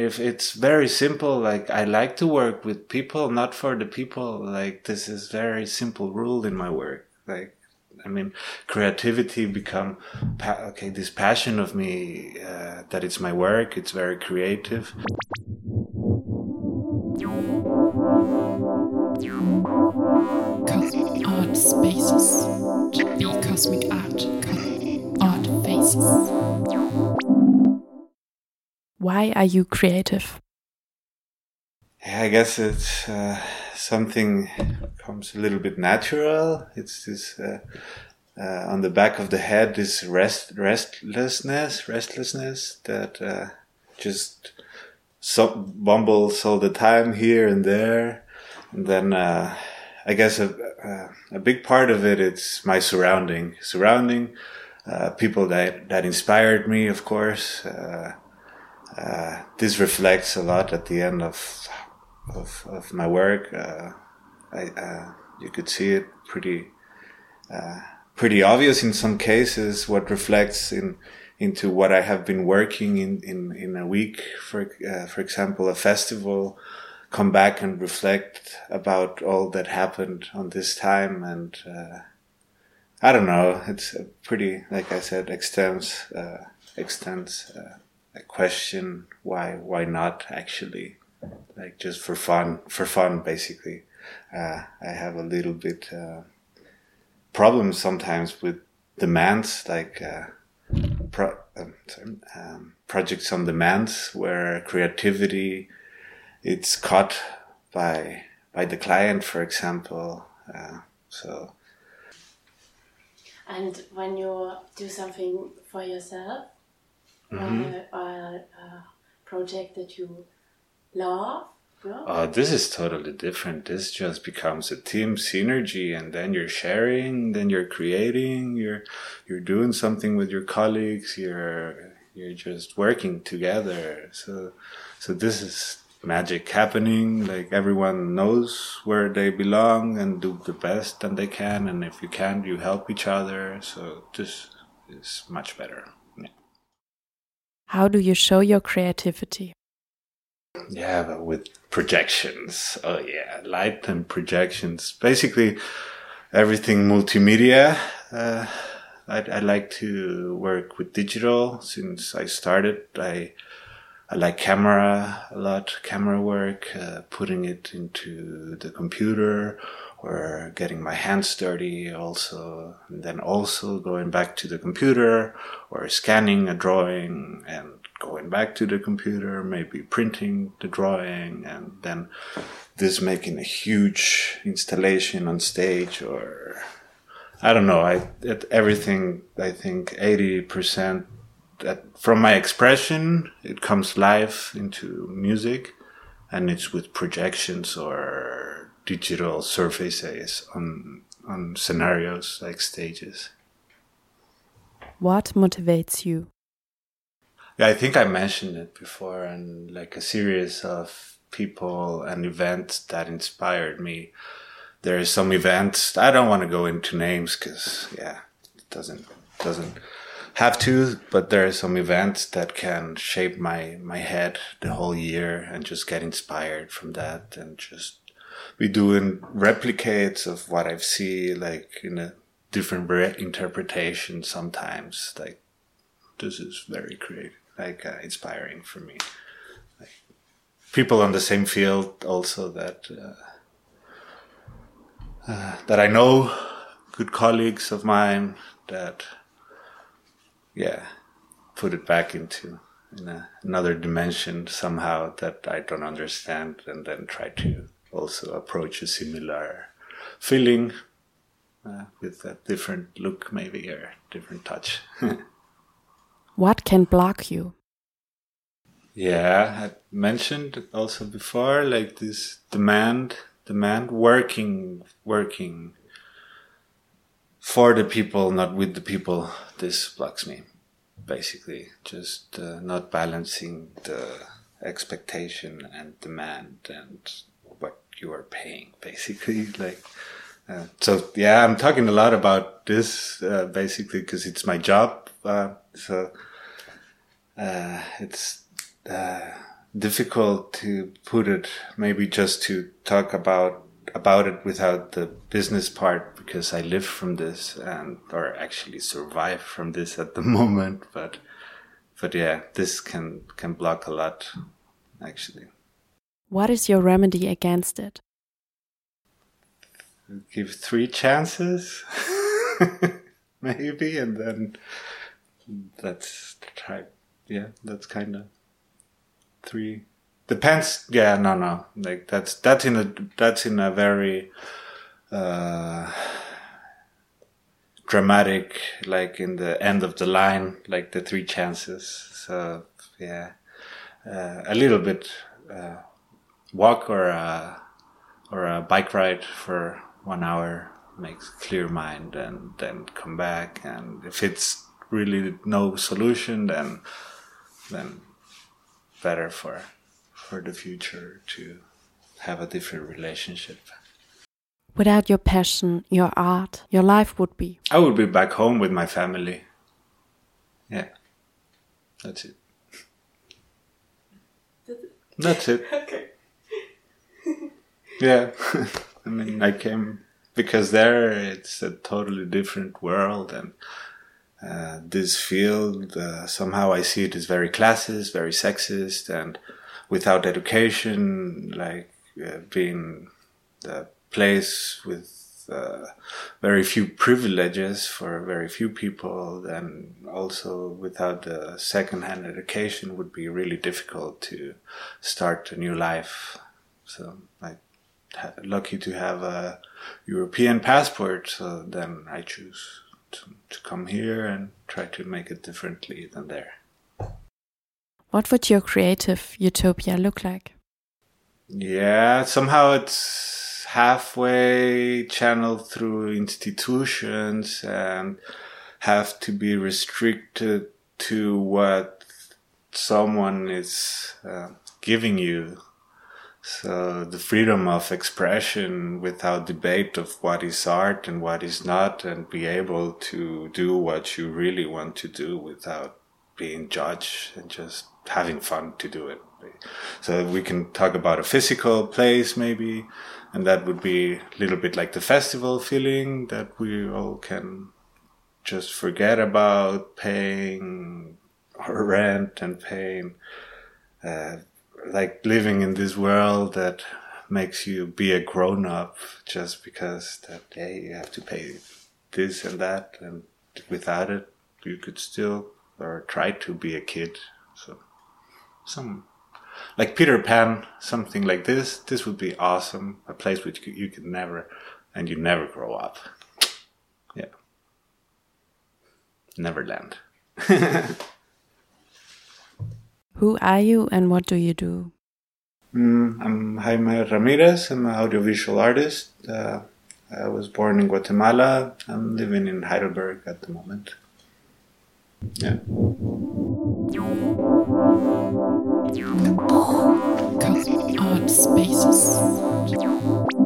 if it's very simple like i like to work with people not for the people like this is very simple rule in my work. Like i mean creativity become okay this passion of me uh, that it's my work it's very creative why are you creative? I guess it's uh, something comes a little bit natural. It's this uh, uh, on the back of the head, this rest restlessness, restlessness that uh, just so bumbles all the time here and there. And then uh, I guess a, a, big part of it it's my surrounding, surrounding uh, people that that inspired me, of course uh, this reflects a lot at the end of of, of my work. Uh, I, uh, you could see it pretty uh, pretty obvious in some cases. What reflects in into what I have been working in in, in a week. For uh, for example, a festival. Come back and reflect about all that happened on this time and. I don't know. It's pretty, like I said, extends, extends a question why why not actually. Like just for fun for fun basically. Uh, i have a little bit uh, problems sometimes with demands like uh, pro- um, sorry, um, projects on demands where creativity it's caught by by the client for example. Uh, so. And when you do something for yourself mm-hmm. a, a, project that you love? Oh, this is totally different. This just becomes a team synergy, and then you're sharing, then you're creating, you're you're doing something with your colleagues. You're you're just working together. So so this is magic happening. Like everyone knows where they belong and do the best that they can. And if you can't, you help each other. So this is much better. How do you show your creativity? Yeah, with projections. Oh, yeah, light and projections. Basically, everything multimedia. Uh, I, I like to work with digital since I started. I I like camera a lot, camera work, uh, putting it into the computer or getting my hands dirty also, and then also going back to the computer or scanning a drawing and going back to the computer, maybe printing the drawing and then this making a huge installation on stage or I don't know. I everything. I think eighty percent that from my expression it comes live into music, and it's with projections or digital surfaces on on scenarios like stages. What motivates you? Yeah, I think I mentioned it before, and like a series of people and events that inspired me. There are some events I don't want to go into names because yeah, it doesn't doesn't have to, but there are some events that can shape my my head the whole year and just get inspired from that and just we doing replicates of what I've seen, like in a different interpretation sometimes. Like this is very creative, like uh, inspiring for me. Like, people on the same field also that uh, uh, that I know, good colleagues of mine that yeah put it back into in a, another dimension somehow that I don't understand, and then try to also approach a similar feeling uh, with a different look, maybe, or different touch. what can block you? Yeah, I mentioned also before, like this demand, demand, working, working for the people, not with the people. This blocks me, basically. Just uh, not balancing the expectation and demand and you are paying, basically. Like, uh, so yeah, I'm talking a lot about this uh, basically because it's my job. Uh, so uh, it's uh, difficult to put it. Maybe just to talk about about it without the business part because I live from this and or actually survive from this at the moment. But but yeah, this can can block a lot actually. What is your remedy against it? Give three chances, maybe, and then let's try. Yeah, that's kind of three. Depends. Yeah, no, no. Like that's that's in a that's in a very uh, dramatic, like in the end of the line, like the three chances. So yeah, uh, a little bit uh, walk or a or a bike ride for one hour makes clear mind, and then come back. And if it's really no solution, then then better for for the future to have a different relationship. Without your passion, your art, your life would be. I would be back home with my family. Yeah, that's it. That's it. Okay. Yeah, I mean, I came because there it's a totally different world, and uh, this field uh, somehow I see it as very classist, very sexist, and without education, like uh, being the place with uh, very few privileges for very few people, and also without the second-hand education would be really difficult to start a new life. So, like lucky to have a European passport, so then I choose to, to come here and try to make it differently than there. What would your creative utopia look like? Yeah, somehow it's halfway channeled through institutions and have to be restricted to what someone is uh, giving you so the freedom of expression without debate of what is art and what is not, and be able to do what you really want to do without being judged and just having fun to do it. So we can talk about a physical place maybe, and that would be a little bit like the festival feeling that we all can just forget about paying our rent and paying uh, like living in this world that makes you be a grown up just because that hey you have to pay this and that and without it you could still or try to be a kid. So some like peter pan something like this this would be awesome a place which you could never and you never grow up. Yeah. Neverland Who are you and what do you do? Mm, I'm Jaime Ramirez. I'm an audiovisual artist. Uh, I was born in Guatemala. I'm living in Heidelberg at the moment. Yeah. Art spaces.